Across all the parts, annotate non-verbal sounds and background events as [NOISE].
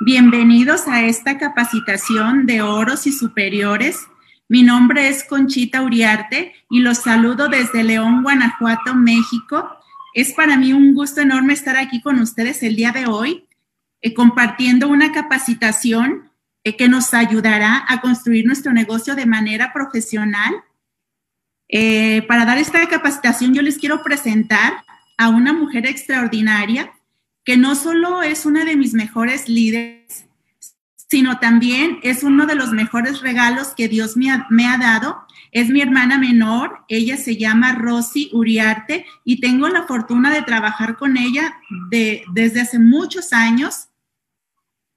Bienvenidos a esta capacitación de oros y superiores. Mi nombre es Conchita Uriarte y los saludo desde León, Guanajuato, México. Es para mí un gusto enorme estar aquí con ustedes el día de hoy, eh, compartiendo una capacitación eh, que nos ayudará a construir nuestro negocio de manera profesional. Eh, para dar esta capacitación, yo les quiero presentar a una mujer extraordinaria que no solo es una de mis mejores líderes, sino también es uno de los mejores regalos que Dios me ha, dado. Es mi hermana menor, ella se llama Rosy Uriarte y tengo la fortuna de trabajar con ella desde hace muchos años.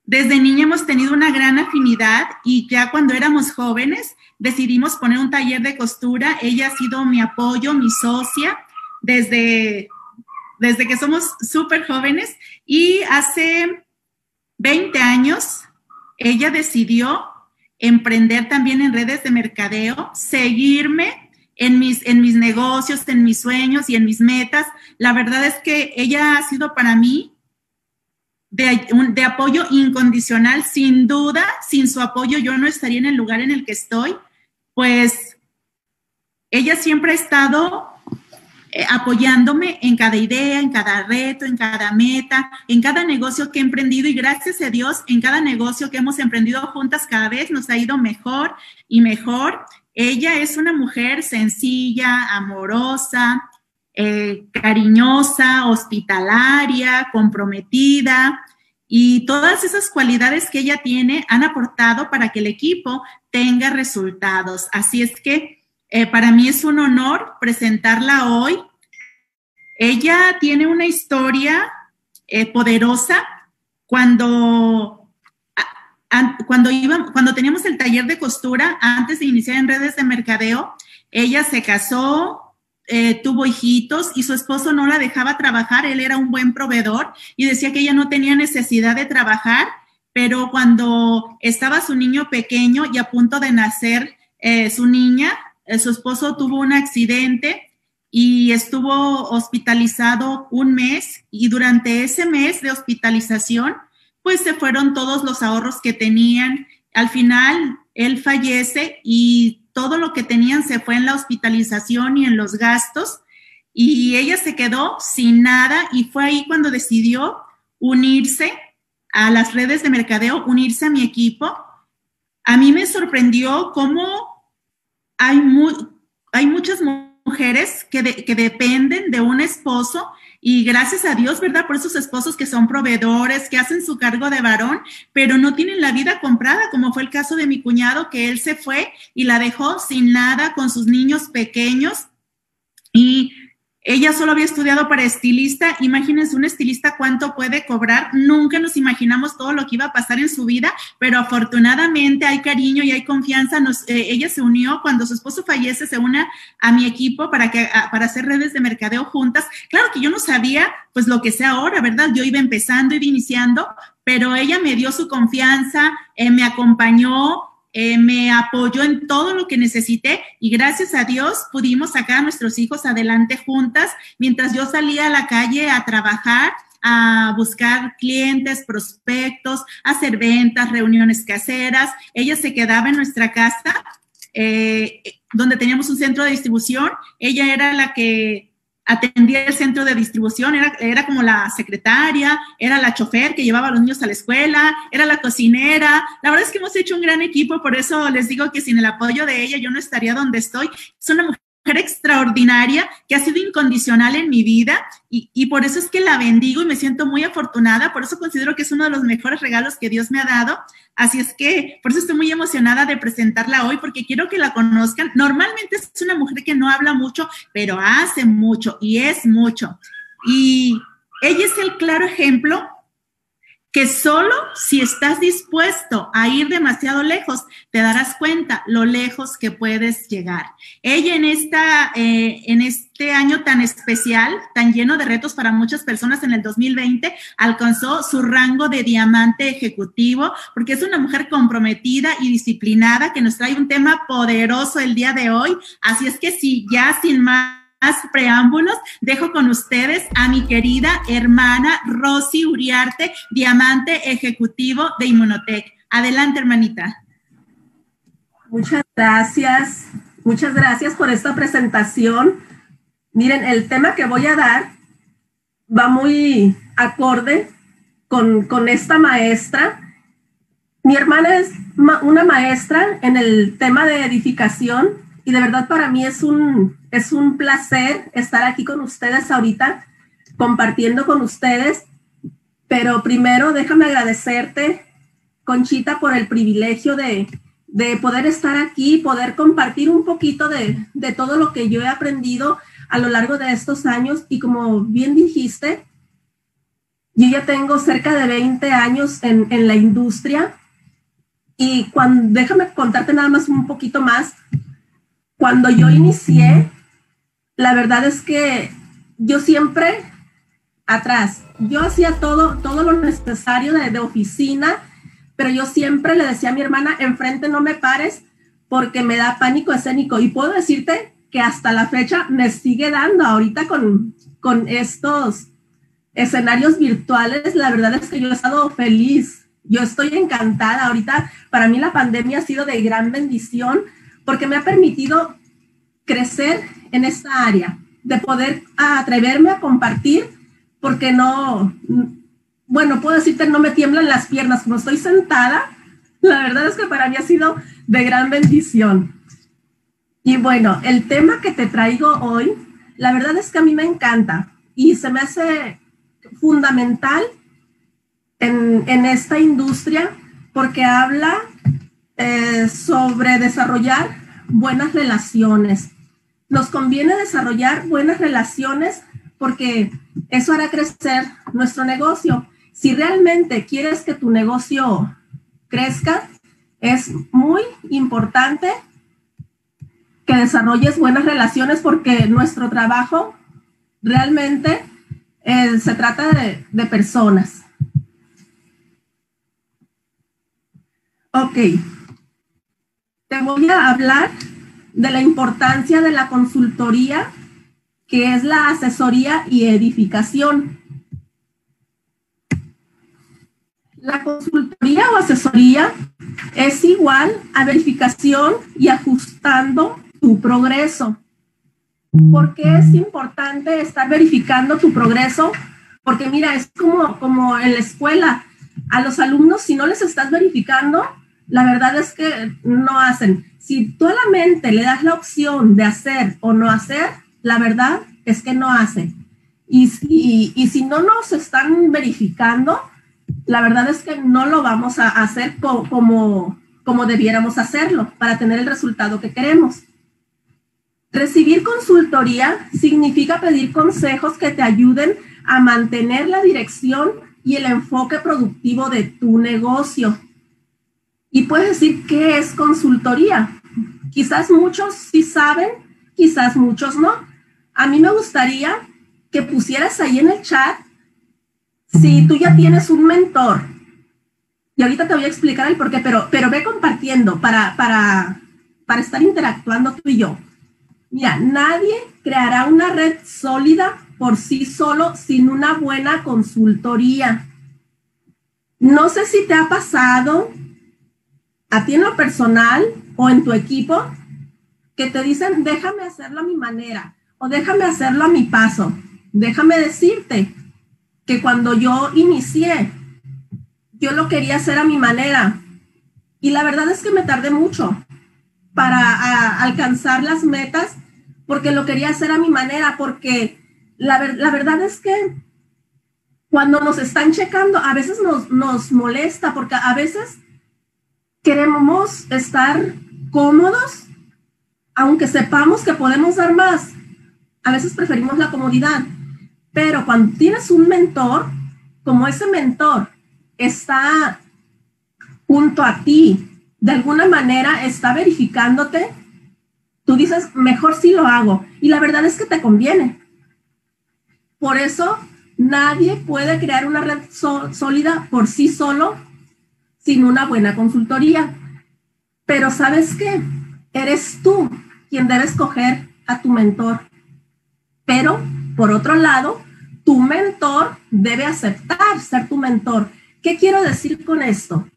Desde niña hemos tenido una gran afinidad y ya cuando éramos jóvenes decidimos poner un taller de costura. Ella ha sido mi apoyo, mi socia, desde desde que somos súper jóvenes y hace 20 años ella decidió emprender también en redes de mercadeo, seguirme en mis, en mis negocios, en mis sueños y en mis metas. La verdad es que ella ha sido para mí de, de, apoyo incondicional, sin duda, sin su apoyo yo no estaría en el lugar en el que estoy, pues ella siempre ha estado eh, apoyándome en cada idea, en cada reto, en cada meta, en cada negocio que he emprendido y gracias a Dios, en cada negocio que hemos emprendido juntas cada vez nos ha ido mejor y mejor. Ella es una mujer sencilla, amorosa, eh, cariñosa, hospitalaria, comprometida. Y todas esas cualidades que ella tiene han aportado para que el equipo tenga resultados. Así es que eh, para mí es un honor presentarla hoy. Ella tiene una historia eh, poderosa. Cuando, cuando, cuando teníamos el taller de costura, antes de iniciar en redes de mercadeo, ella se casó, eh, tuvo hijitos y su esposo no la dejaba trabajar. Él era un buen proveedor y decía que ella no tenía necesidad de trabajar, pero cuando estaba su niño pequeño y a punto de nacer su niña, su esposo tuvo un accidente y estuvo hospitalizado un mes y durante ese mes de hospitalización, pues se fueron todos los ahorros que tenían. Al final, él fallece y todo lo que tenían se fue en la hospitalización y en los gastos y ella se quedó sin nada y fue ahí cuando decidió unirse a las redes de mercadeo, unirse a mi equipo. A mí me sorprendió cómo hay, hay muchas mujeres que, que dependen de un esposo y gracias a Dios, ¿verdad? Por esos esposos que son proveedores, que hacen su cargo de varón, pero no tienen la vida comprada, como fue el caso de mi cuñado, que él se fue y la dejó sin nada con sus niños pequeños. Y ella solo había estudiado para estilista. Imagínense un estilista cuánto puede cobrar. Nunca nos imaginamos todo lo que iba a pasar en su vida, pero afortunadamente hay cariño y hay confianza. Eh, ella se unió cuando su esposo fallece, se une a mi equipo para, que, para hacer redes de mercadeo juntas. Claro que yo no sabía pues lo que sé ahora, ¿verdad? Yo iba empezando, iba iniciando, pero ella me dio su confianza, eh, me acompañó, eh, me apoyó en todo lo que necesité y gracias a Dios pudimos sacar a nuestros hijos adelante juntas mientras yo salía a la calle a trabajar a buscar clientes, prospectos, hacer ventas, reuniones caseras. Ella se quedaba en nuestra casa, eh, donde teníamos un centro de distribución. Ella era la que atendía el centro de distribución, era, era como la secretaria, era la chofer que llevaba a los niños a la escuela, era la cocinera. La verdad es que hemos hecho un gran equipo, por eso les digo que sin el apoyo de ella yo no estaría donde estoy. Es una mujer extraordinaria que ha sido incondicional en mi vida y, y, por eso es que la bendigo y me siento muy afortunada, por eso considero que es uno de los mejores regalos que Dios me ha dado. Así es que por eso estoy muy emocionada de presentarla hoy porque quiero que la conozcan. Normalmente es una mujer que no habla mucho, pero hace mucho y es mucho. Y ella es el claro ejemplo que solo si estás dispuesto a ir demasiado lejos, te darás cuenta lo lejos que puedes llegar. Ella en, esta, eh, en este año tan especial, tan lleno de retos para muchas personas en el 2020, alcanzó su rango de diamante ejecutivo, porque es una mujer comprometida y disciplinada que nos trae un tema poderoso el día de hoy. Así es que si ya sin más preámbulos, dejo con ustedes a mi querida hermana Rosy Uriarte, diamante ejecutivo de Inmunotech. Adelante, hermanita. Muchas gracias, muchas gracias por esta presentación. Miren, el tema que voy a dar va muy acorde con, con esta maestra. Mi hermana es una maestra en el tema de edificación y de verdad para mí es un, es un placer estar aquí con ustedes ahorita, compartiendo con ustedes. Pero primero déjame agradecerte, Conchita, por el privilegio de, de poder estar aquí, poder compartir un poquito de, de, todo lo que yo he aprendido a lo largo de estos años. Y como bien dijiste, yo ya tengo cerca de 20 años en, en la industria. Y cuando, déjame contarte nada más un poquito más. Cuando yo inicié, la verdad es que yo siempre atrás, yo hacía todo, todo lo necesario de, de oficina, pero yo siempre le decía a mi hermana, enfrente no me pares porque me da pánico escénico. Y puedo decirte que hasta la fecha me sigue dando ahorita con, con estos escenarios virtuales. La verdad es que yo he estado feliz. Yo estoy encantada. Ahorita para mí la pandemia ha sido de gran bendición porque me ha permitido crecer en esta área, de poder atreverme a compartir, porque no, bueno, puedo decirte, no me tiemblan las piernas, como estoy sentada, la verdad es que para mí ha sido de gran bendición. Y bueno, el tema que te traigo hoy, la verdad es que a mí me encanta y se me hace fundamental en, en esta industria porque habla eh, sobre desarrollar buenas relaciones. Nos conviene desarrollar buenas relaciones porque eso hará crecer nuestro negocio. Si realmente quieres que tu negocio crezca, es muy importante que desarrolles buenas relaciones porque nuestro trabajo realmente eh, se trata de, de personas. Ok, te voy a hablar de la importancia de la consultoría, que es la asesoría y edificación. La consultoría o asesoría es igual a verificación y ajustando tu progreso. ¿Por qué es importante estar verificando tu progreso? Porque mira, es como, como en la escuela. A los alumnos, si no les estás verificando, la verdad es que no hacen. Si tú a la mente le das la opción de hacer o no hacer, la verdad es que no hacen. Y, si no nos están verificando, la verdad es que no lo vamos a hacer como, como debiéramos hacerlo para tener el resultado que queremos. Recibir consultoría significa pedir consejos que te ayuden a mantener la dirección y el enfoque productivo de tu negocio. Y puedes decir qué es consultoría. Quizás muchos sí saben, quizás muchos no. A mí me gustaría que pusieras ahí en el chat si tú ya tienes un mentor. Y ahorita te voy a explicar el por qué, pero, pero ve compartiendo para, para, para estar interactuando tú y yo. Mira, nadie creará una red sólida por sí solo sin una buena consultoría. No sé si te ha pasado a ti en lo personal o en tu equipo que te dicen, déjame hacerlo a mi manera o déjame hacerlo a mi paso. Déjame decirte que cuando yo inicié, yo lo quería hacer a mi manera. Y la verdad es que me tardé mucho para alcanzar las metas porque lo quería hacer a mi manera, porque la, la verdad es que cuando nos están checando, a veces nos, nos molesta, porque a veces queremos estar cómodos, aunque sepamos que podemos dar más. A veces preferimos la comodidad, pero cuando tienes un mentor, como ese mentor está junto a ti, de alguna manera está verificándote, tú dices, mejor si lo hago. Y la verdad es que te conviene. Por eso nadie puede crear una red sólida por sí solo sin una buena consultoría. Pero sabes qué? Eres tú quien debe escoger a tu mentor. Pero, por otro lado, tu mentor debe aceptar ser tu mentor. ¿Qué quiero decir con esto?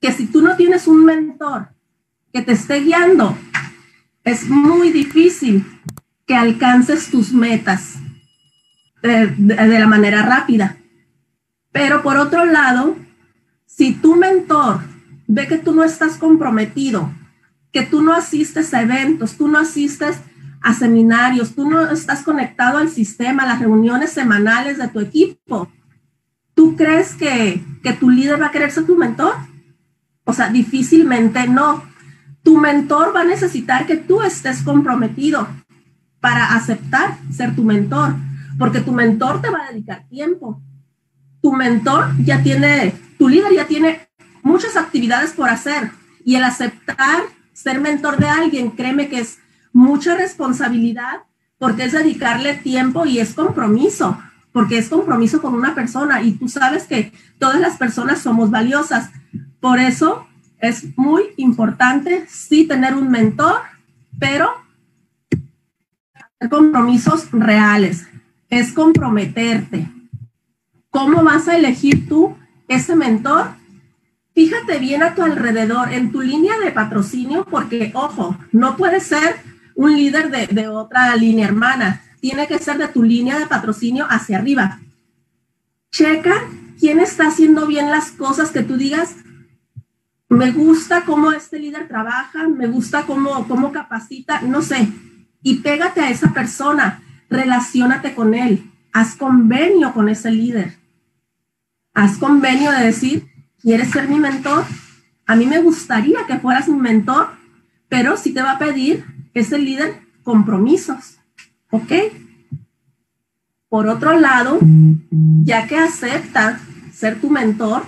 Que si tú no tienes un mentor que te esté guiando, es muy difícil que alcances tus metas de, la manera rápida. Pero por otro lado, si tu mentor ve que tú no estás comprometido, que tú no asistes a eventos, tú no asistes a seminarios, tú no estás conectado al sistema, a las reuniones semanales de tu equipo, ¿tú crees que, que tu líder va a querer ser tu mentor? O sea, difícilmente no. Tu mentor va a necesitar que tú estés comprometido para aceptar ser tu mentor, porque tu mentor te va a dedicar tiempo. Tu mentor ya tiene, tu líder ya tiene muchas actividades por hacer y el aceptar ser mentor de alguien, créeme que es mucha responsabilidad porque es dedicarle tiempo y es compromiso, porque es compromiso con una persona y tú sabes que todas las personas somos valiosas. Por eso es muy importante sí tener un mentor, pero compromisos reales, es comprometerte. ¿Cómo vas a elegir tú ese mentor? Fíjate bien a tu alrededor, en tu línea de patrocinio, porque, ojo, no puede ser un líder de, de otra línea hermana, tiene que ser de tu línea de patrocinio hacia arriba. Checa quién está haciendo bien las cosas que tú digas, me gusta cómo este líder trabaja, me gusta cómo, cómo capacita, no sé, y pégate a esa persona, relacionate con él, haz convenio con ese líder. Haz convenio de decir, ¿quieres ser mi mentor? A mí me gustaría que fueras mi mentor, pero si te va a pedir ese líder compromisos, ¿ok? Por otro lado, ya que acepta ser tu mentor,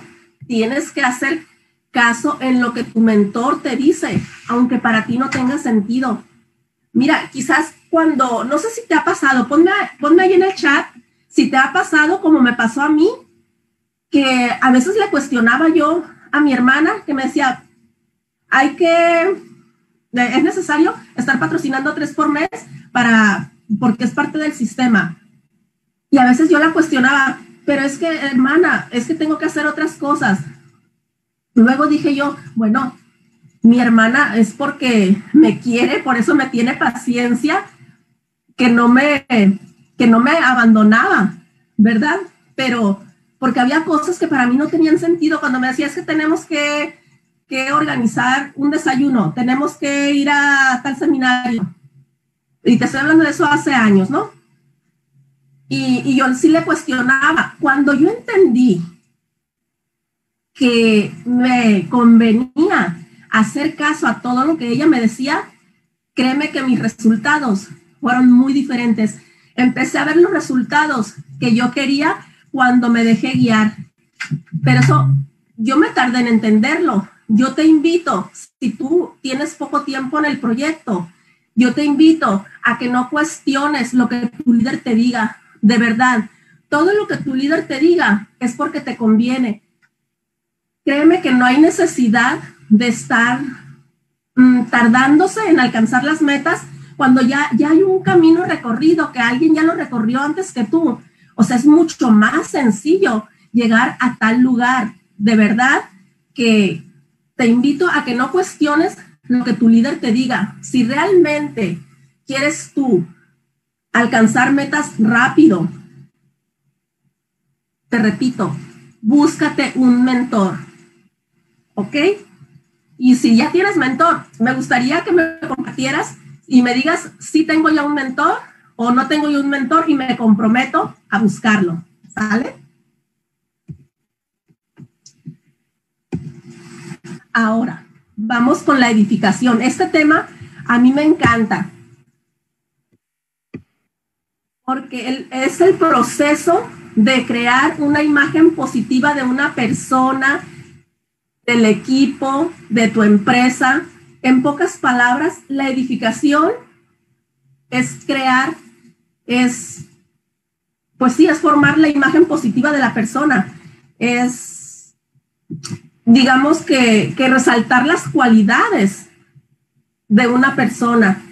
tienes que hacer caso en lo que tu mentor te dice, aunque para ti no tenga sentido. Mira, quizás cuando, no sé si te ha pasado, ponme, ponme ahí en el chat si te ha pasado como me pasó a mí, que a veces le cuestionaba yo a mi hermana que me decía, hay que, es necesario estar patrocinando tres por mes para, porque es parte del sistema. Y a veces yo la cuestionaba, pero es que, hermana, es que tengo que hacer otras cosas. Luego dije yo, bueno, mi hermana es porque me quiere, por eso me tiene paciencia, que no me, que no me abandonaba, ¿verdad? Pero porque había cosas que para mí no tenían sentido cuando me decía es que tenemos que, que organizar un desayuno, tenemos que ir a tal seminario. Y te estoy hablando de eso hace años, ¿no? Y, y yo sí le cuestionaba. Cuando yo entendí que me convenía hacer caso a todo lo que ella me decía, créeme que mis resultados fueron muy diferentes. Empecé a ver los resultados que yo quería cuando me dejé guiar. Pero eso, yo me tardé en entenderlo. Yo te invito, si tú tienes poco tiempo en el proyecto, yo te invito a que no cuestiones lo que tu líder te diga. De verdad, todo lo que tu líder te diga es porque te conviene. Créeme que no hay necesidad de estar mm, tardándose en alcanzar las metas cuando ya, ya hay un camino recorrido, que alguien ya lo recorrió antes que tú. O sea, es mucho más sencillo llegar a tal lugar. De verdad que te invito a que no cuestiones lo que tu líder te diga. Si realmente quieres tú alcanzar metas rápido, te repito, búscate un mentor. ¿Ok? Y si ya tienes mentor, me gustaría que me compartieras y me digas si tengo ya un mentor o no tengo ya un mentor y me comprometo a buscarlo. ¿Sale? Ahora, vamos con la edificación. Este tema a mí me encanta porque es el proceso de crear una imagen positiva de una persona, del equipo, de tu empresa. En pocas palabras, la edificación es crear, es, pues sí, es formar la imagen positiva de la persona. Es, digamos que, que resaltar las cualidades de una persona.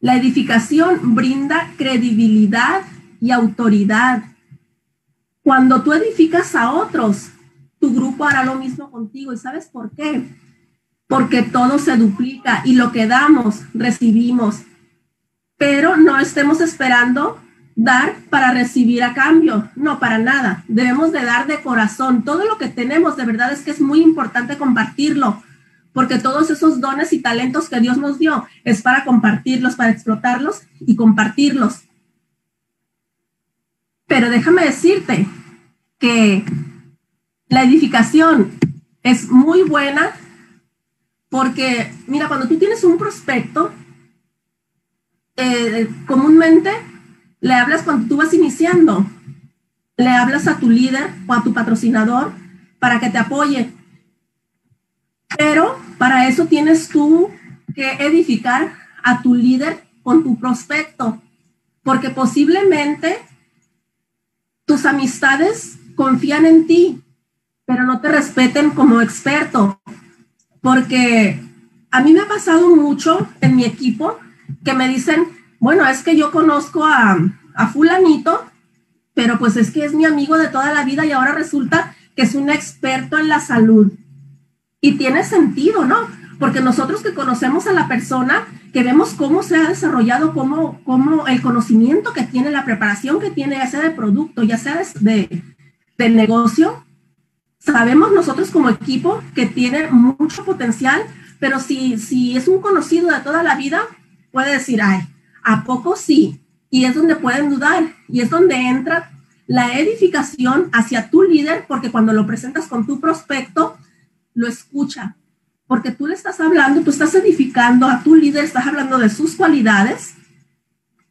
La edificación brinda credibilidad y autoridad. Cuando tú edificas a otros, tu grupo hará lo mismo contigo. ¿Y sabes por qué? Porque todo se duplica y lo que damos, recibimos. Pero no estemos esperando dar para recibir a cambio. No, para nada. Debemos de dar de corazón. Todo lo que tenemos, de verdad es que es muy importante compartirlo, porque todos esos dones y talentos que Dios nos dio es para compartirlos, para explotarlos y compartirlos. Pero déjame decirte que la edificación es muy buena porque, mira, cuando tú tienes un prospecto, eh, comúnmente le hablas cuando tú vas iniciando, le hablas a tu líder o a tu patrocinador para que te apoye. Pero para eso tienes tú que edificar a tu líder con tu prospecto, porque posiblemente tus amistades confían en ti, pero no te respeten como experto. Porque a mí me ha pasado mucho en mi equipo que me dicen, bueno, es que yo conozco a, fulanito, pero pues es que es mi amigo de toda la vida y ahora resulta que es un experto en la salud. Y tiene sentido, ¿no? Porque nosotros que conocemos a la persona, que vemos cómo se ha desarrollado, cómo, cómo el conocimiento que tiene, la preparación que tiene, ya sea de producto, ya sea de, de negocio, sabemos nosotros como equipo que tiene mucho potencial, pero si, si es un conocido de toda la vida, puede decir, ay, ¿a poco sí? Y es donde pueden dudar y es donde entra la edificación hacia tu líder, porque cuando lo presentas con tu prospecto, lo escucha, porque tú le estás hablando, tú estás edificando a tu líder, estás hablando de sus cualidades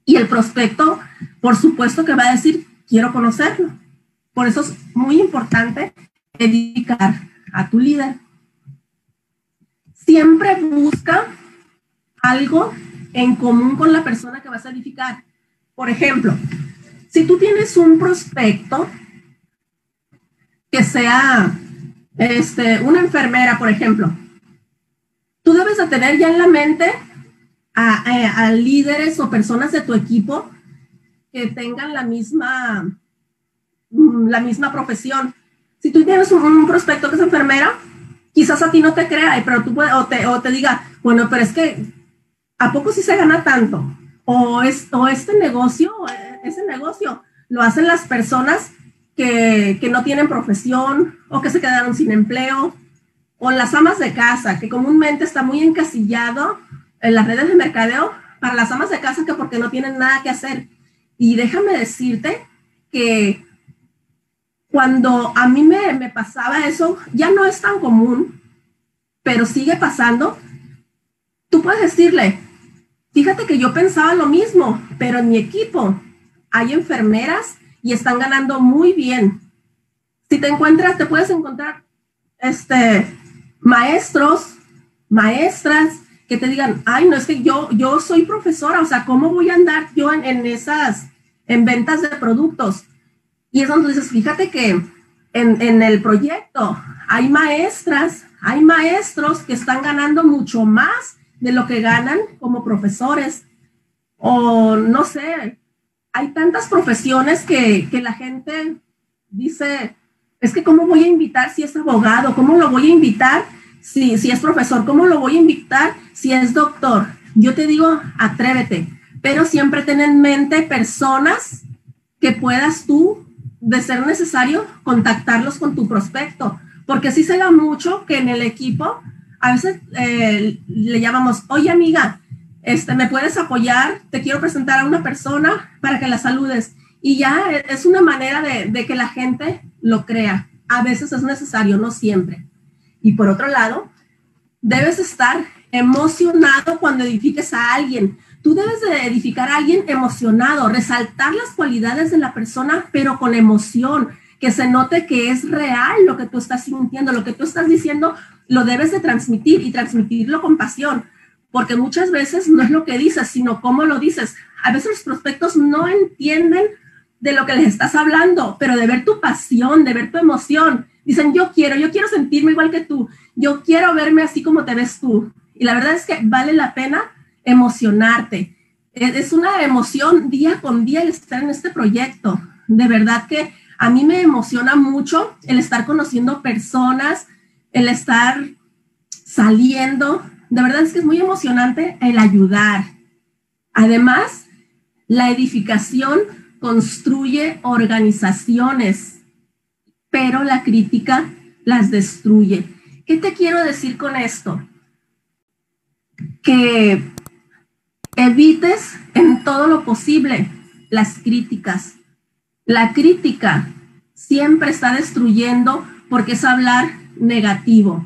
y el prospecto, por supuesto que va a decir, quiero conocerlo. Por eso es muy importante edificar a tu líder. Siempre busca algo en común con la persona que vas a edificar. Por ejemplo, si tú tienes un prospecto que sea este, una enfermera, por ejemplo, tú debes de tener ya en la mente a, a líderes o personas de tu equipo que tengan la misma, mm, la misma profesión. Si tú tienes un, prospecto que es enfermera, quizás a ti no te crea, pero tú o te, o te diga, bueno, pero es que, ¿a poco sí se gana tanto? O, es, o este negocio, ese negocio, lo hacen las personas que, que no tienen profesión o que se quedaron sin empleo, o las amas de casa, que comúnmente está muy encasillado en las redes de mercadeo para las amas de casa que porque no tienen nada que hacer. Y déjame decirte que cuando a mí me, me, pasaba eso, ya no es tan común, pero sigue pasando, tú puedes decirle, fíjate que yo pensaba lo mismo, pero en mi equipo hay enfermeras y están ganando muy bien. Si te encuentras, te puedes encontrar este, maestros, maestras que te digan, ay, no es que yo, yo soy profesora, o sea, ¿cómo voy a andar yo en, en esas, en ventas de productos? Y es donde dices, fíjate que en, el proyecto hay maestras, hay maestros que están ganando mucho más de lo que ganan como profesores. O no sé, hay tantas profesiones que, que la gente dice, es que cómo voy a invitar si es abogado, cómo lo voy a invitar si, si es profesor, cómo lo voy a invitar si es doctor. Yo te digo, atrévete, pero siempre ten en mente personas que puedas tú de ser necesario, contactarlos con tu prospecto, porque sí se da mucho que en el equipo, a veces eh, le llamamos, oye amiga, este, ¿me puedes apoyar? Te quiero presentar a una persona para que la saludes. Y ya es una manera de, de que la gente lo crea. A veces es necesario, no siempre. Y por otro lado, debes estar emocionado cuando edifiques a alguien. Tú debes de edificar a alguien emocionado, resaltar las cualidades de la persona, pero con emoción, que se note que es real lo que tú estás sintiendo, lo que tú estás diciendo, lo debes de transmitir y transmitirlo con pasión, porque muchas veces no es lo que dices, sino cómo lo dices. A veces los prospectos no entienden de lo que les estás hablando, pero de ver tu pasión, de ver tu emoción. Dicen, yo quiero, yo quiero sentirme igual que tú, yo quiero verme así como te ves tú. Y la verdad es que vale la pena emocionarte. es una emoción día con día el estar en este proyecto. De verdad que a mí me emociona mucho el estar conociendo personas, el estar saliendo. De verdad es que es muy emocionante el ayudar. Además, la edificación construye organizaciones, pero la crítica las destruye. ¿Qué te quiero decir con esto? Que evites en todo lo posible las críticas. La crítica siempre está destruyendo porque es hablar negativo.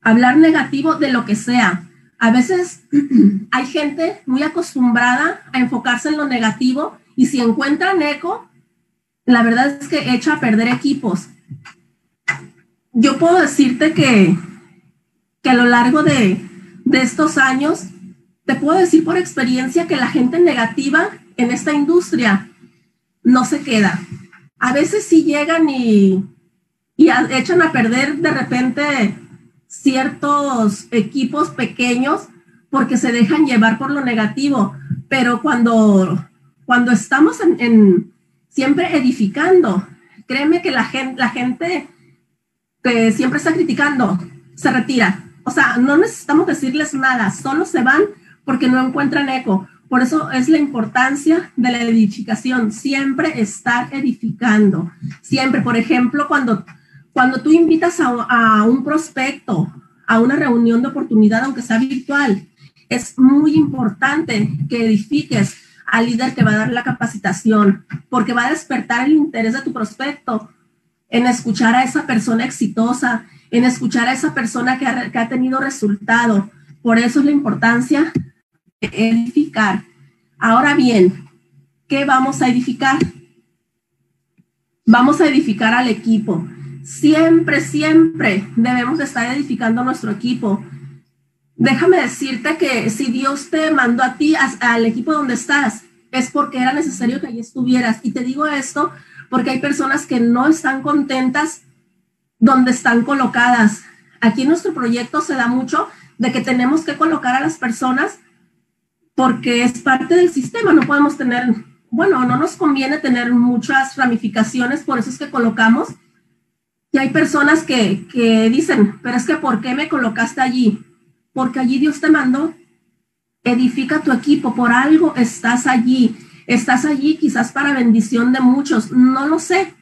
Hablar negativo de lo que sea. A veces [CLEARS THROAT] hay gente muy acostumbrada a enfocarse en lo negativo y si encuentran eco, la verdad es que echa a perder equipos. Yo puedo decirte que, que a lo largo de, de estos años, te puedo decir por experiencia que la gente negativa en esta industria no se queda. A veces sí llegan y, y echan a perder de repente ciertos equipos pequeños porque se dejan llevar por lo negativo, pero cuando cuando estamos en, siempre edificando, créeme que la gente, la gente que siempre está criticando se retira. O sea, no necesitamos decirles nada, solo se van porque no encuentran eco. Por eso es la importancia de la edificación, siempre estar edificando. Siempre, por ejemplo, cuando, cuando tú invitas a, un prospecto a una reunión de oportunidad, aunque sea virtual, es muy importante que edifiques al líder que va a dar la capacitación, porque va a despertar el interés de tu prospecto en escuchar a esa persona exitosa, en escuchar a esa persona que ha, que ha tenido resultado. Por eso es la importancia de edificar. Ahora bien, ¿qué vamos a edificar? Vamos a edificar al equipo. Siempre, siempre debemos estar edificando nuestro equipo déjame decirte que si Dios te mandó a ti, al equipo donde estás, es porque era necesario que allí estuvieras. Y te digo esto porque hay personas que no están contentas donde están colocadas. Aquí en nuestro proyecto se da mucho de que tenemos que colocar a las personas porque es parte del sistema. No podemos tener, bueno, no nos conviene tener muchas ramificaciones, por eso es que colocamos. Y hay personas que, que dicen, pero es que ¿por qué me colocaste allí? porque allí Dios te mandó. Edifica tu equipo, por algo estás allí. Estás allí quizás para bendición de muchos, no lo sé.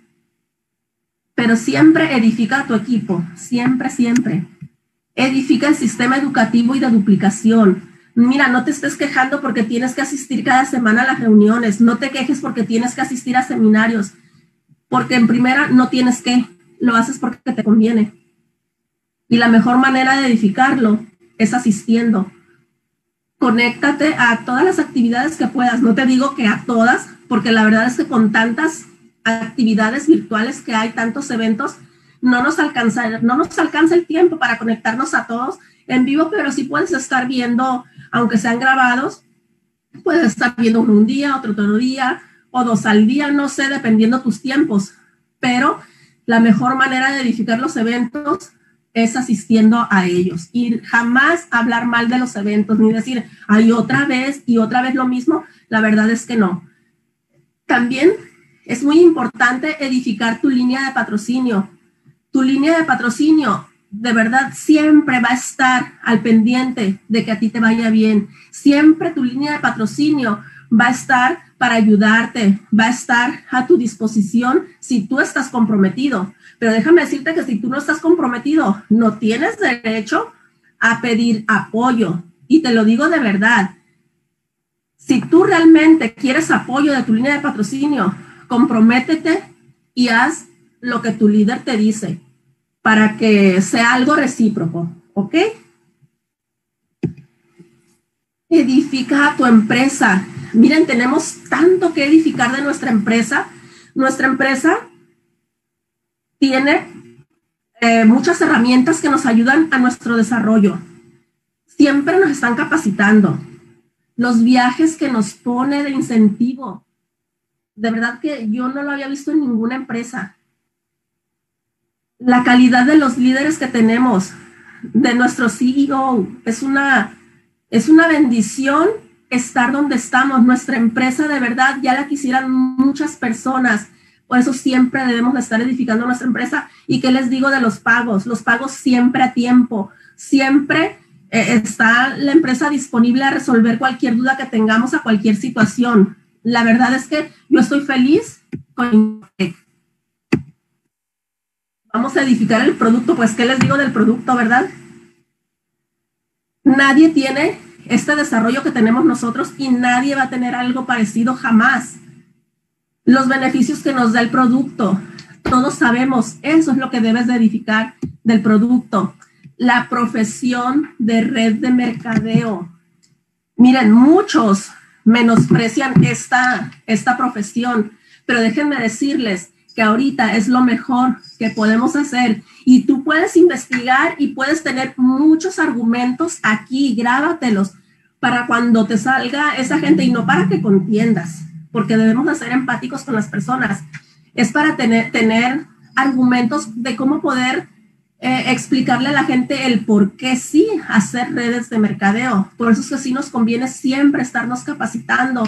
Pero siempre edifica tu equipo, siempre, siempre. Edifica el sistema educativo y de duplicación. Mira, no te estés quejando porque tienes que asistir cada semana a las reuniones. No te quejes porque tienes que asistir a seminarios. Porque en primera no tienes que, lo haces porque te conviene. Y la mejor manera de edificarlo es asistiendo. Conéctate a todas las actividades que puedas. No te digo que a todas, porque la verdad es que con tantas actividades virtuales que hay, tantos eventos, no nos alcanza, no nos alcanza el tiempo para conectarnos a todos en vivo, pero sí puedes estar viendo, aunque sean grabados, puedes estar viendo uno un día, otro otro día, o dos al día, no sé, dependiendo tus tiempos. Pero la mejor manera de edificar los eventos es asistiendo a ellos y jamás hablar mal de los eventos ni decir, hay otra vez y otra vez lo mismo. La verdad es que no. También es muy importante edificar tu línea de patrocinio. Tu línea de patrocinio de verdad siempre va a estar al pendiente de que a ti te vaya bien. Siempre tu línea de patrocinio va a estar para ayudarte, va a estar a tu disposición si tú estás comprometido. Pero déjame decirte que si tú no estás comprometido, no tienes derecho a pedir apoyo. Y te lo digo de verdad. Si tú realmente quieres apoyo de tu línea de patrocinio, comprométete y haz lo que tu líder te dice para que sea algo recíproco, ¿ok? Edifica tu empresa. Miren, tenemos tanto que edificar de nuestra empresa. Nuestra empresa tiene eh, muchas herramientas que nos ayudan a nuestro desarrollo. Siempre nos están capacitando. Los viajes que nos pone de incentivo. De verdad que yo no lo había visto en ninguna empresa. La calidad de los líderes que tenemos, de nuestro CEO, es una, es una bendición estar donde estamos. Nuestra empresa de verdad ya la quisieran muchas personas. Por eso siempre debemos de estar edificando nuestra empresa. ¿Y qué les digo de los pagos? Los pagos siempre a tiempo. Siempre eh, está la empresa disponible a resolver cualquier duda que tengamos a cualquier situación. La verdad es que yo estoy feliz con Vamos a edificar el producto, pues ¿qué les digo del producto, verdad? Nadie tiene este desarrollo que tenemos nosotros y nadie va a tener algo parecido jamás. Los beneficios que nos da el producto, todos sabemos, eso es lo que debes de edificar del producto la profesión de red de mercadeo. Miren, muchos menosprecian esta, esta profesión, pero déjenme decirles que ahorita es lo mejor que podemos hacer y tú puedes investigar y puedes tener muchos argumentos aquí, grábatelos para cuando te salga esa gente y no para que contiendas, porque debemos de ser empáticos con las personas. Es para tener, tener argumentos de cómo poder eh, explicarle a la gente el por qué sí hacer redes de mercadeo. Por eso es que sí nos conviene siempre estarnos capacitando,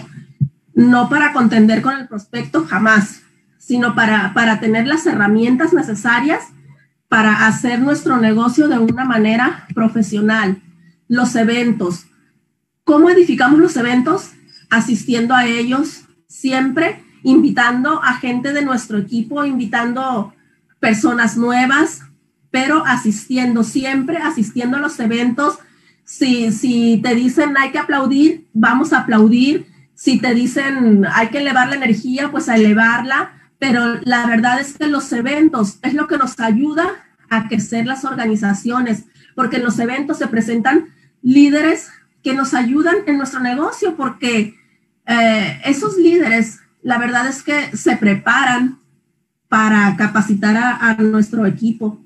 no para contender con el prospecto jamás, sino para, para tener las herramientas necesarias para hacer nuestro negocio de una manera profesional. Los eventos. ¿Cómo edificamos los eventos? Asistiendo a ellos siempre, invitando a gente de nuestro equipo, invitando personas nuevas, pero asistiendo, siempre asistiendo a los eventos. Si, si te dicen hay que aplaudir, vamos a aplaudir. Si te dicen hay que elevar la energía, pues a elevarla. Pero la verdad es que los eventos es lo que nos ayuda a crecer las organizaciones, porque en los eventos se presentan líderes que nos ayudan en nuestro negocio, porque eh, esos líderes, la verdad es que se preparan para capacitar a nuestro equipo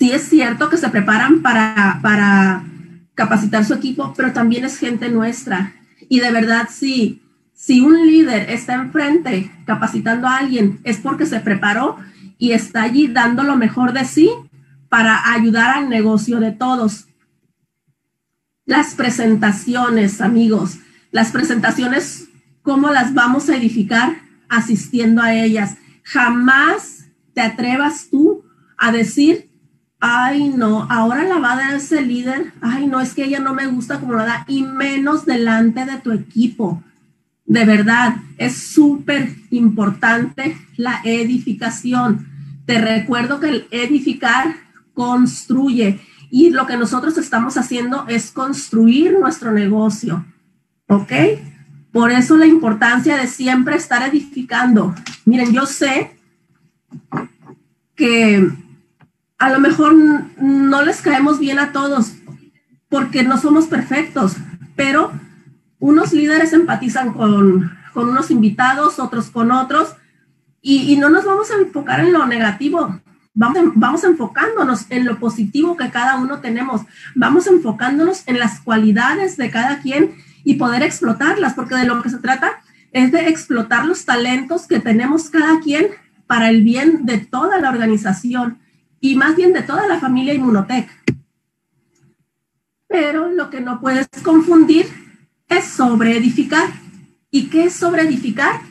sí es cierto que se preparan para, para capacitar su equipo, pero también es gente nuestra. Y de verdad, sí, si un líder está enfrente capacitando a alguien, es porque se preparó y está allí dando lo mejor de sí para ayudar al negocio de todos. Las presentaciones, amigos, las presentaciones, ¿cómo las vamos a edificar? Asistiendo a ellas. Jamás te atrevas tú a decir ay no, ahora la va a dar ese líder, ay no, es que ella no me gusta como la da, y menos delante de tu equipo. De verdad, es súper importante la edificación. Te recuerdo que el edificar construye y lo que nosotros estamos haciendo es construir nuestro negocio. ¿Ok? Por eso la importancia de siempre estar edificando. Miren, yo sé que a lo mejor no les caemos bien a todos porque no somos perfectos, pero unos líderes empatizan con, unos invitados, otros con otros, y, no nos vamos a enfocar en lo negativo, vamos, vamos enfocándonos en lo positivo que cada uno tenemos, vamos enfocándonos en las cualidades de cada quien y poder explotarlas, porque de lo que se trata es de explotar los talentos que tenemos cada quien para el bien de toda la organización y más bien de toda la familia Inmunotech. Pero lo que no puedes confundir es sobre edificar. ¿Y qué es sobre edificar?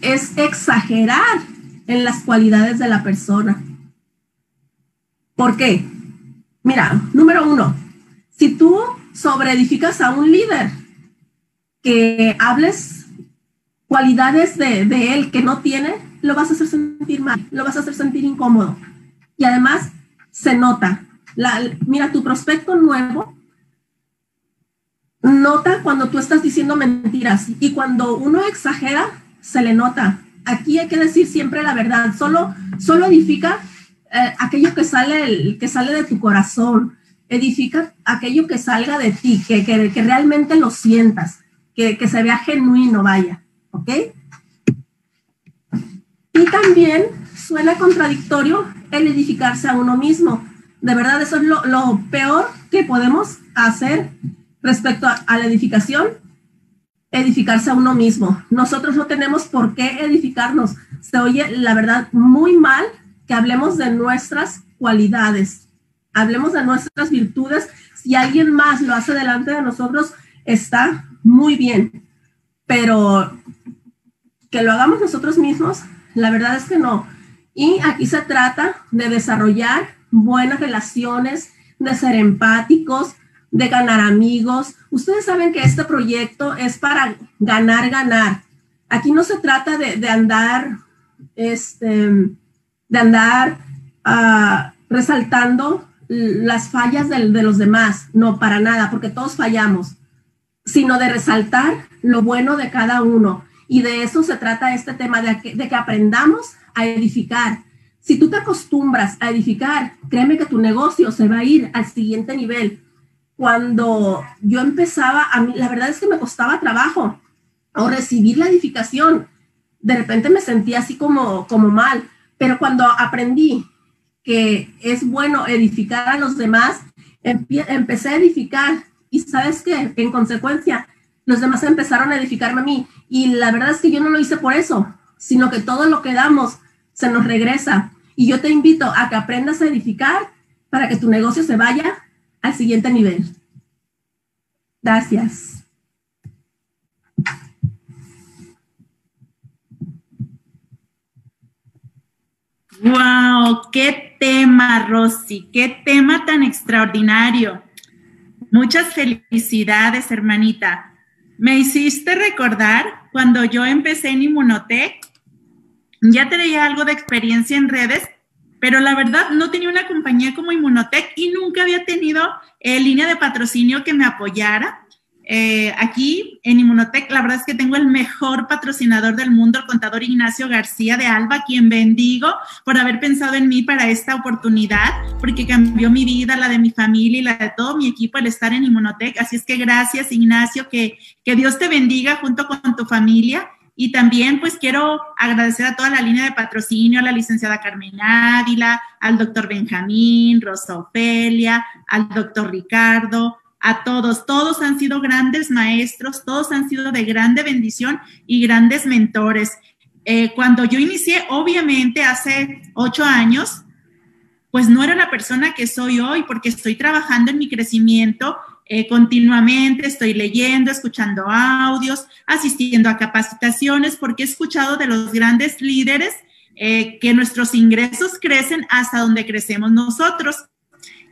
Es exagerar en las cualidades de la persona. ¿Por qué? Mira, número uno, si tú sobre edificas a un líder, que hables cualidades de, de él que no tiene, lo vas a hacer sentir mal, lo vas a hacer sentir incómodo. Y además se nota. La, mira, tu prospecto nuevo nota cuando tú estás diciendo mentiras y cuando uno exagera, se le nota. Aquí hay que decir siempre la verdad. Solo, solo edifica eh, aquello que sale, que sale de tu corazón. Edifica aquello que salga de ti, que, que, que realmente lo sientas, que, que se vea genuino, vaya. ¿Ok? Y también suena contradictorio el edificarse a uno mismo. De verdad, eso es lo, peor que podemos hacer respecto a, la edificación, edificarse a uno mismo. Nosotros no tenemos por qué edificarnos. Se oye, la verdad, muy mal que hablemos de nuestras cualidades. hablemos de nuestras virtudes. Si alguien más lo hace delante de nosotros, está muy bien, pero que lo hagamos nosotros mismos, la verdad es que no. Y aquí se trata de desarrollar buenas relaciones, de ser empáticos, de ganar amigos. Ustedes saben que este proyecto es para ganar, ganar. Aquí no se trata de, andar, este, de andar uh, resaltando las fallas de, de los demás, no para nada, porque todos fallamos, sino de resaltar lo bueno de cada uno. Y de eso se trata este tema, de que, de que aprendamos a edificar. Si tú te acostumbras a edificar, créeme que tu negocio se va a ir al siguiente nivel. Cuando yo empezaba, a mí, la verdad es que me costaba trabajo o recibir la edificación. De repente me sentía así como, como mal, pero cuando aprendí que es bueno edificar a los demás, empecé a edificar y sabes que en consecuencia los demás empezaron a edificarme a mí y la verdad es que yo no lo hice por eso, sino que todo lo que damos se nos regresa. Y yo te invito a que aprendas a edificar para que tu negocio se vaya al siguiente nivel. Gracias. ¡Wow! ¡Qué tema, Rosy! ¡Qué tema tan extraordinario! Muchas felicidades, hermanita. Me hiciste recordar cuando yo empecé en Inmunotech, ya tenía algo de experiencia en redes, pero la verdad no tenía una compañía como Inmunotech y nunca había tenido eh, línea de patrocinio que me apoyara. Eh, aquí en Inmunotech, la verdad es que tengo el mejor patrocinador del mundo, el contador Ignacio García de Alba, quien bendigo por haber pensado en mí para esta oportunidad, porque cambió mi vida, la de mi familia y la de todo mi equipo al estar en Inmunotech. Así es que gracias, Ignacio, que, que Dios te bendiga junto con tu familia. Y también pues quiero agradecer a toda la línea de patrocinio, a la licenciada Carmen Ávila, al doctor Benjamín, Rosa Ofelia, al doctor Ricardo, a todos. Todos han sido grandes maestros, todos han sido de grande bendición y grandes mentores. Eh, cuando yo inicié, obviamente hace ocho años, pues no era la persona que soy hoy porque estoy trabajando en mi crecimiento eh, continuamente, estoy leyendo, escuchando audios, asistiendo a capacitaciones, porque he escuchado de los grandes líderes eh, que nuestros ingresos crecen hasta donde crecemos nosotros.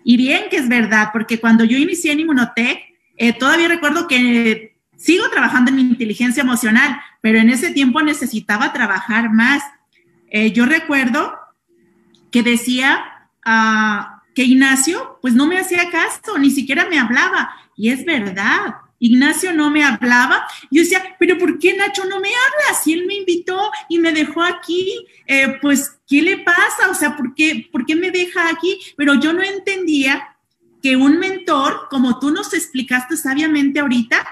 Y bien que es verdad, porque cuando yo inicié en Inmunotech, eh, todavía recuerdo que sigo trabajando en mi inteligencia emocional, pero en ese tiempo necesitaba trabajar más. yo recuerdo que decía, uh, que Ignacio pues no me hacía caso, ni siquiera me hablaba. Y es verdad, Ignacio no me hablaba. Yo decía, pero ¿por qué Nacho no me habla? Si él me invitó y me dejó aquí, eh, pues, ¿qué le pasa? O sea, ¿por qué, ¿por qué me deja aquí? Pero yo no entendía que un mentor, como tú nos explicaste sabiamente ahorita,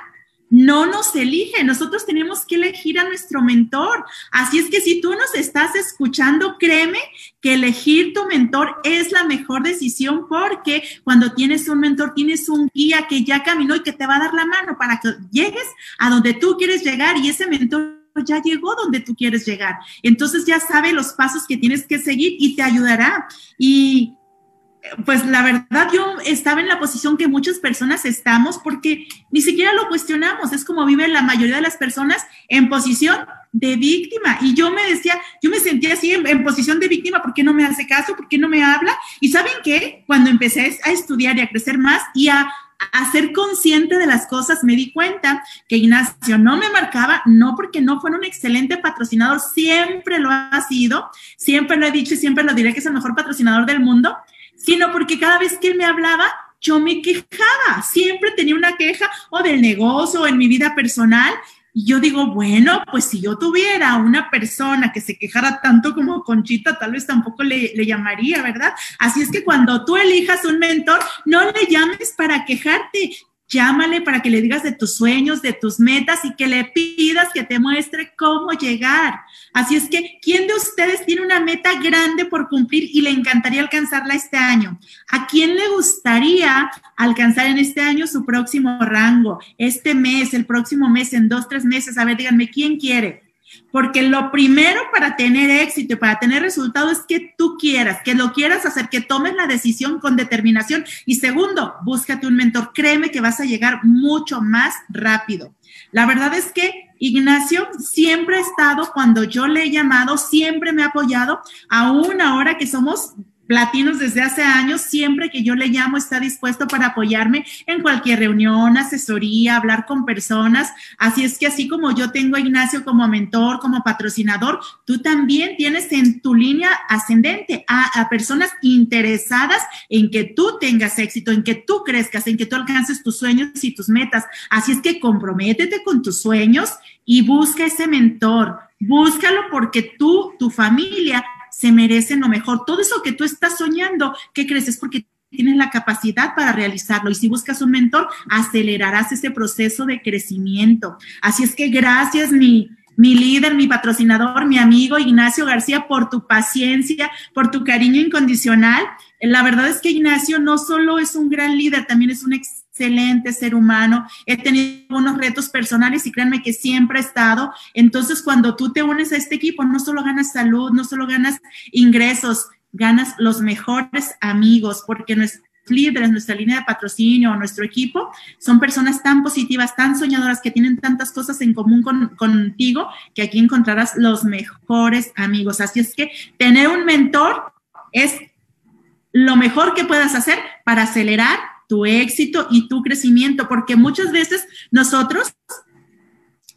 no nos elige, nosotros tenemos que elegir a nuestro mentor. Así es que si tú nos estás escuchando, créeme que elegir tu mentor es la mejor decisión porque cuando tienes un mentor, tienes un guía que ya caminó y que te va a dar la mano para que llegues a donde tú quieres llegar y ese mentor ya llegó donde tú quieres llegar. Entonces ya sabe los pasos que tienes que seguir y te ayudará. Y pues la verdad yo estaba en la posición que muchas personas estamos porque ni siquiera lo cuestionamos, es como vive la mayoría de las personas en posición de víctima. Y yo me decía, yo me sentía así en, posición de víctima, ¿por qué no me hace caso? ¿Por qué no me habla? Y saben qué, cuando empecé a estudiar y a crecer más y a, a ser consciente de las cosas, me di cuenta que Ignacio no me marcaba, no porque no fuera un excelente patrocinador, siempre lo ha sido, siempre lo he dicho y siempre lo diré que es el mejor patrocinador del mundo, sino porque cada vez que él me hablaba, yo me quejaba, siempre tenía una queja o del negocio o en mi vida personal. Y yo digo, bueno, pues si yo tuviera una persona que se quejara tanto como Conchita, tal vez tampoco le, le, llamaría, ¿verdad? Así es que cuando tú elijas un mentor, no le llames para quejarte, Llámale para que le digas de tus sueños, de tus metas y que le pidas que te muestre cómo llegar. Así es que, ¿quién de ustedes tiene una meta grande por cumplir y le encantaría alcanzarla este año? ¿A quién le gustaría alcanzar en este año su próximo rango? Este mes, el próximo mes, en dos, tres meses. A ver, díganme, ¿quién quiere? Porque lo primero para tener éxito y para tener resultado es que tú quieras, que lo quieras hacer, que tomes la decisión con determinación. Y segundo, búscate un mentor. Créeme que vas a llegar mucho más rápido. La verdad es que Ignacio siempre ha estado, cuando yo le he llamado, siempre me ha apoyado, aún ahora que somos Latinos desde hace años, siempre que yo le llamo, está dispuesto para apoyarme en cualquier reunión, asesoría, hablar con personas. Así es que así como yo tengo a Ignacio como mentor, como patrocinador, tú también tienes en tu línea ascendente a, a personas interesadas en que tú tengas éxito, en que tú crezcas, en que tú alcances tus sueños y tus metas. Así es que comprométete con tus sueños y busca ese mentor. Búscalo porque tú, tu familia, se merecen lo mejor. Todo eso que tú estás soñando, ¿qué crees? Es porque tienes la capacidad para realizarlo. Y si buscas un mentor, acelerarás ese proceso de crecimiento. Así es que gracias, mi, mi líder, mi patrocinador, mi amigo Ignacio García, por tu paciencia, por tu cariño incondicional. La verdad es que Ignacio no solo es un gran líder, también es un ex excelente ser humano, he tenido unos retos personales y créanme que siempre he estado. Entonces, cuando tú te unes a este equipo, no solo ganas salud, no solo ganas ingresos, ganas los mejores amigos, porque nuestros líderes, nuestra línea de patrocinio, nuestro equipo, son personas tan positivas, tan soñadoras, que tienen tantas cosas en común contigo, que aquí encontrarás los mejores amigos. Así es que tener un mentor es lo mejor que puedas hacer para acelerar tu éxito y tu crecimiento, porque muchas veces nosotros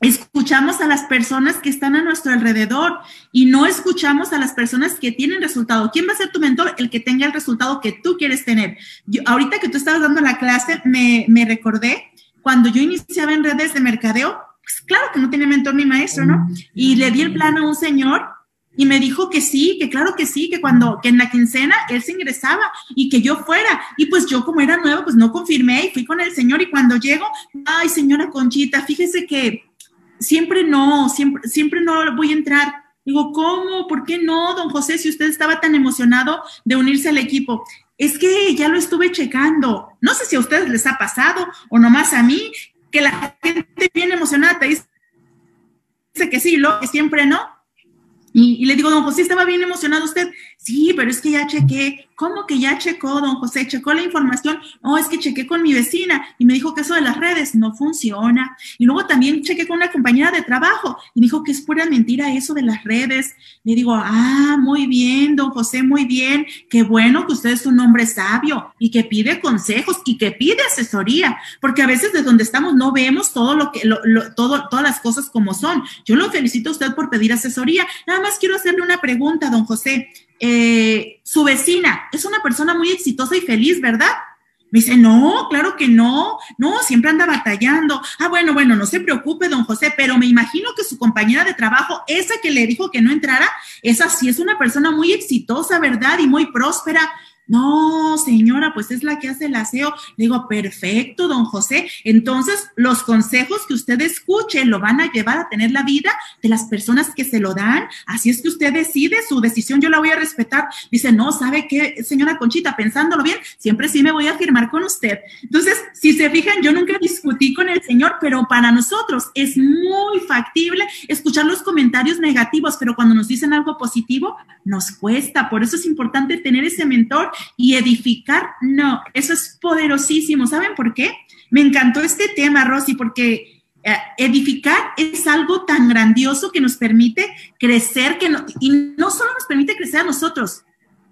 escuchamos a las personas que están a nuestro alrededor y no escuchamos a las personas que tienen resultado. ¿Quién va a ser tu mentor? El que tenga el resultado que tú quieres tener. Yo, ahorita que tú estabas dando la clase, me, me recordé cuando yo iniciaba en redes de mercadeo, pues claro que no tenía mentor ni maestro, ¿no? Y le di el plan a un señor y me dijo que sí, que claro que sí, que cuando, que en la quincena él se ingresaba y que yo fuera. Y pues yo como era nuevo, pues no confirmé y fui con el señor y cuando llego, ay señora Conchita, fíjese que siempre no, siempre, siempre no voy a entrar. Digo, ¿cómo? ¿Por qué no, don José, si usted estaba tan emocionado de unirse al equipo? Es que ya lo estuve checando. No sé si a ustedes les ha pasado o nomás a mí, que la gente viene emocionada te dice que sí, lo que siempre no y, le digo, don José, ¿estaba bien emocionado usted? Sí, pero es que ya chequé. ¿Cómo que ya checó, don José? ¿Checó la información? No, es que chequé con mi vecina y me dijo que eso de las redes no funciona. Y luego también chequé con una compañera de trabajo y me dijo que es pura mentira eso de las redes. Le digo, ah, muy bien, don José, muy bien. Qué bueno que usted es un hombre sabio y que pide consejos y que pide asesoría, porque a veces de donde estamos no vemos todo lo que, todo, todas las cosas como son. Yo lo felicito a usted por pedir asesoría. Nada más quiero hacerle una pregunta, don José. Eh, su vecina es una persona muy exitosa y feliz, ¿verdad? Me dice, no, claro que no, no, siempre anda batallando. Ah, bueno, bueno, no se preocupe, don José, pero me imagino que su compañera de trabajo, esa que le dijo que no entrara, esa sí es una persona muy exitosa, ¿verdad? Y muy próspera. No, señora, pues es la que hace el aseo. Le digo, perfecto, don José. Entonces, los consejos que usted escuche lo van a llevar a tener la vida de las personas que se lo dan. Así es que usted decide, su decisión yo la voy a respetar. Dice, no, ¿sabe qué, señora Conchita? Pensándolo bien, siempre sí me voy a firmar con usted. Entonces, si se fijan, yo nunca discutí con el señor, pero para nosotros es muy factible escuchar los comentarios negativos, pero cuando nos dicen algo positivo, nos cuesta. Por eso es importante tener ese mentor y edificar, no, eso es poderosísimo. ¿Saben por qué? Me encantó este tema, Rosy, porque eh, edificar es algo tan grandioso que nos permite crecer, que y no solo nos permite crecer a nosotros,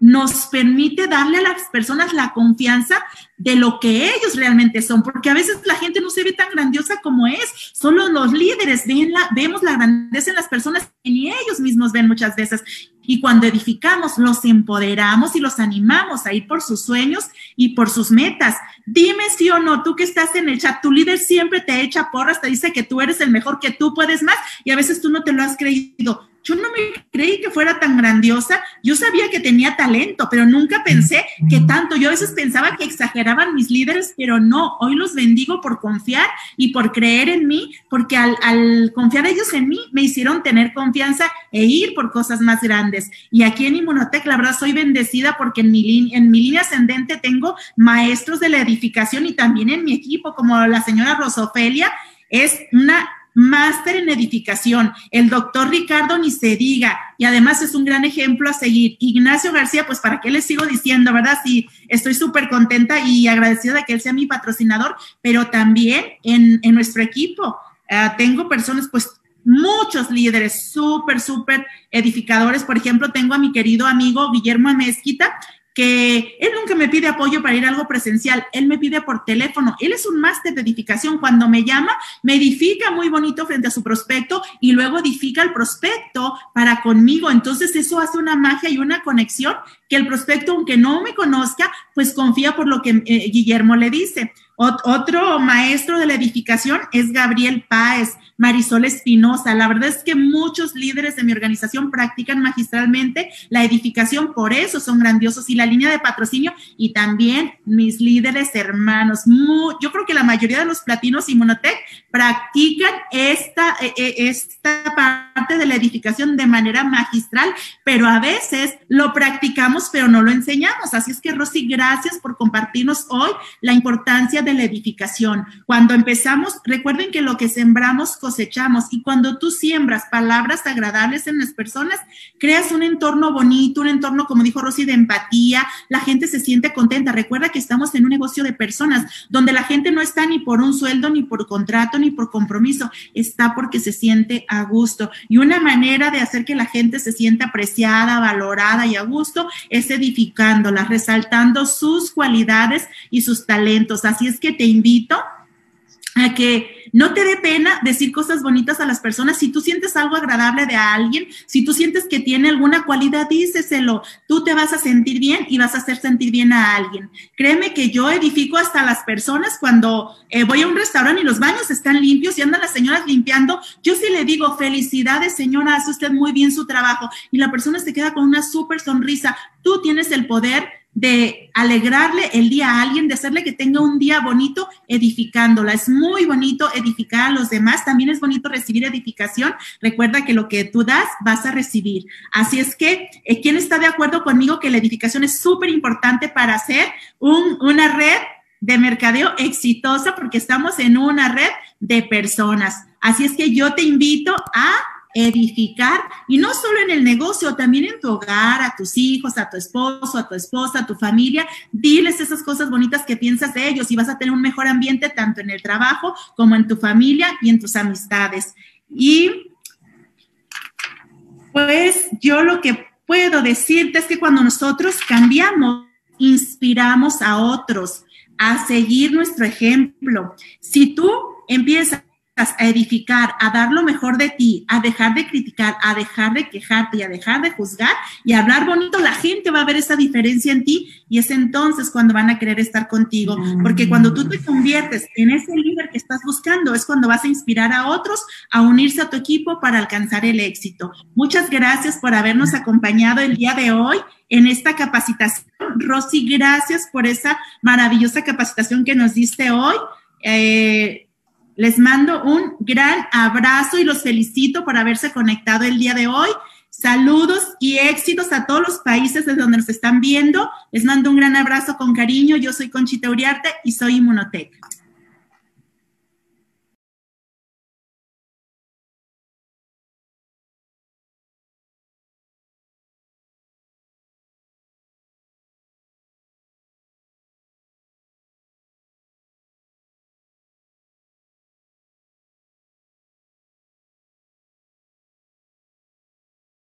nos permite darle a las personas la confianza de lo que ellos realmente son, porque a veces la gente no se ve tan grandiosa como es, solo los líderes ven la, vemos la grandeza en las personas que ni ellos mismos ven muchas veces. Y cuando edificamos, los empoderamos y los animamos a ir por sus sueños y por sus metas. Dime sí o no, tú que estás en el chat, tu líder siempre te echa porras, te dice que tú eres el mejor, que tú puedes más y a veces tú no te lo has creído yo no me creí que fuera tan grandiosa. Yo sabía que tenía talento, pero nunca pensé que tanto. Yo a veces pensaba que exageraban mis líderes, pero no. Hoy los bendigo por confiar y por creer en mí, porque al, confiar ellos en mí, me hicieron tener confianza e ir por cosas más grandes. Y aquí en Inmunotech, la verdad, soy bendecida porque en mi, en mi línea ascendente tengo maestros de la edificación y también en mi equipo, como la señora Rosofelia, es una máster en edificación. El doctor Ricardo ni se diga. Y además es un gran ejemplo a seguir. Ignacio García, pues para qué les sigo diciendo, ¿verdad? Sí, estoy súper contenta y agradecida de que él sea mi patrocinador, pero también en, nuestro equipo. Eh, tengo personas, pues muchos líderes súper, súper edificadores. Por ejemplo, tengo a mi querido amigo Guillermo Amezquita, que él nunca me pide apoyo para ir a algo presencial, él me pide por teléfono. Él es un máster de edificación. Cuando me llama, me edifica muy bonito frente a su prospecto y luego edifica el prospecto para conmigo. Entonces eso hace una magia y una conexión el prospecto, aunque no me conozca, pues confía por lo que eh, Guillermo le dice. otro maestro de la edificación es Gabriel Páez. Marisol Espinosa. La verdad es que muchos líderes de mi organización practican magistralmente la edificación, por eso son grandiosos y la línea de patrocinio y también mis líderes hermanos. yo creo que la mayoría de los platinos Inmunotech practican esta, e, e, esta parte de la edificación de manera magistral, pero a veces lo practicamos, pero no lo enseñamos. Así es que, Rosy, gracias por compartirnos hoy la importancia de la edificación. Cuando empezamos, recuerden que lo que sembramos cosechamos. Y cuando tú siembras palabras agradables en las personas, creas un entorno bonito, un entorno, como dijo Rosy, de empatía, la gente se siente contenta. Recuerda que estamos en un negocio de personas donde la gente no está ni por un sueldo, ni por contrato, ni por compromiso, está porque se siente a gusto. Y una manera de hacer que la gente se sienta apreciada, valorada y a gusto es edificándola, resaltando sus cualidades y sus talentos. Así es que te invito a que no te dé pena decir cosas bonitas a las personas. Si tú sientes algo agradable de alguien, si tú sientes que tiene alguna cualidad, díceselo. Tú te vas a sentir bien y vas a hacer sentir bien a alguien. Créeme que yo edifico hasta las personas cuando eh, voy a un restaurante y los baños están limpios y andan las señoras limpiando. Yo sí le digo, felicidades señora, hace usted muy bien su trabajo. Y la persona se queda con una súper sonrisa. Tú tienes el poder de alegrarle el día a alguien, de hacerle que tenga un día bonito edificándola. Es muy bonito edificar a los demás, también es bonito recibir edificación. Recuerda que lo que tú das vas a recibir. Así es que, eh, ¿quién está de acuerdo conmigo que la edificación es súper importante para hacer una red de mercadeo exitosa? Porque estamos en una red de personas. Así es que yo te invito a edificar, y no solo en el negocio, también en tu hogar, a tus hijos, a tu esposo, a tu esposa, a tu familia, diles esas cosas bonitas que piensas de ellos y vas a tener un mejor ambiente tanto en el trabajo como en tu familia y en tus amistades. Y pues yo lo que puedo decirte es que cuando nosotros cambiamos, inspiramos a otros a seguir nuestro ejemplo. Si tú empiezas a edificar, a dar lo mejor de ti, a dejar de criticar, a dejar de quejarte y a dejar de juzgar y hablar bonito, la gente va a ver esa diferencia en ti y es entonces cuando van a querer estar contigo. Porque cuando tú te conviertes en ese líder que estás buscando, es cuando vas a inspirar a otros a unirse a tu equipo para alcanzar el éxito. Muchas gracias por habernos acompañado el día de hoy en esta capacitación. Rosy, gracias por esa maravillosa capacitación que nos diste hoy. Eh, les mando un gran abrazo y los felicito por haberse conectado el día de hoy. Saludos y éxitos a todos los países desde donde nos están viendo. Les mando un gran abrazo con cariño. Yo soy Conchita Uriarte y soy Inmunotech.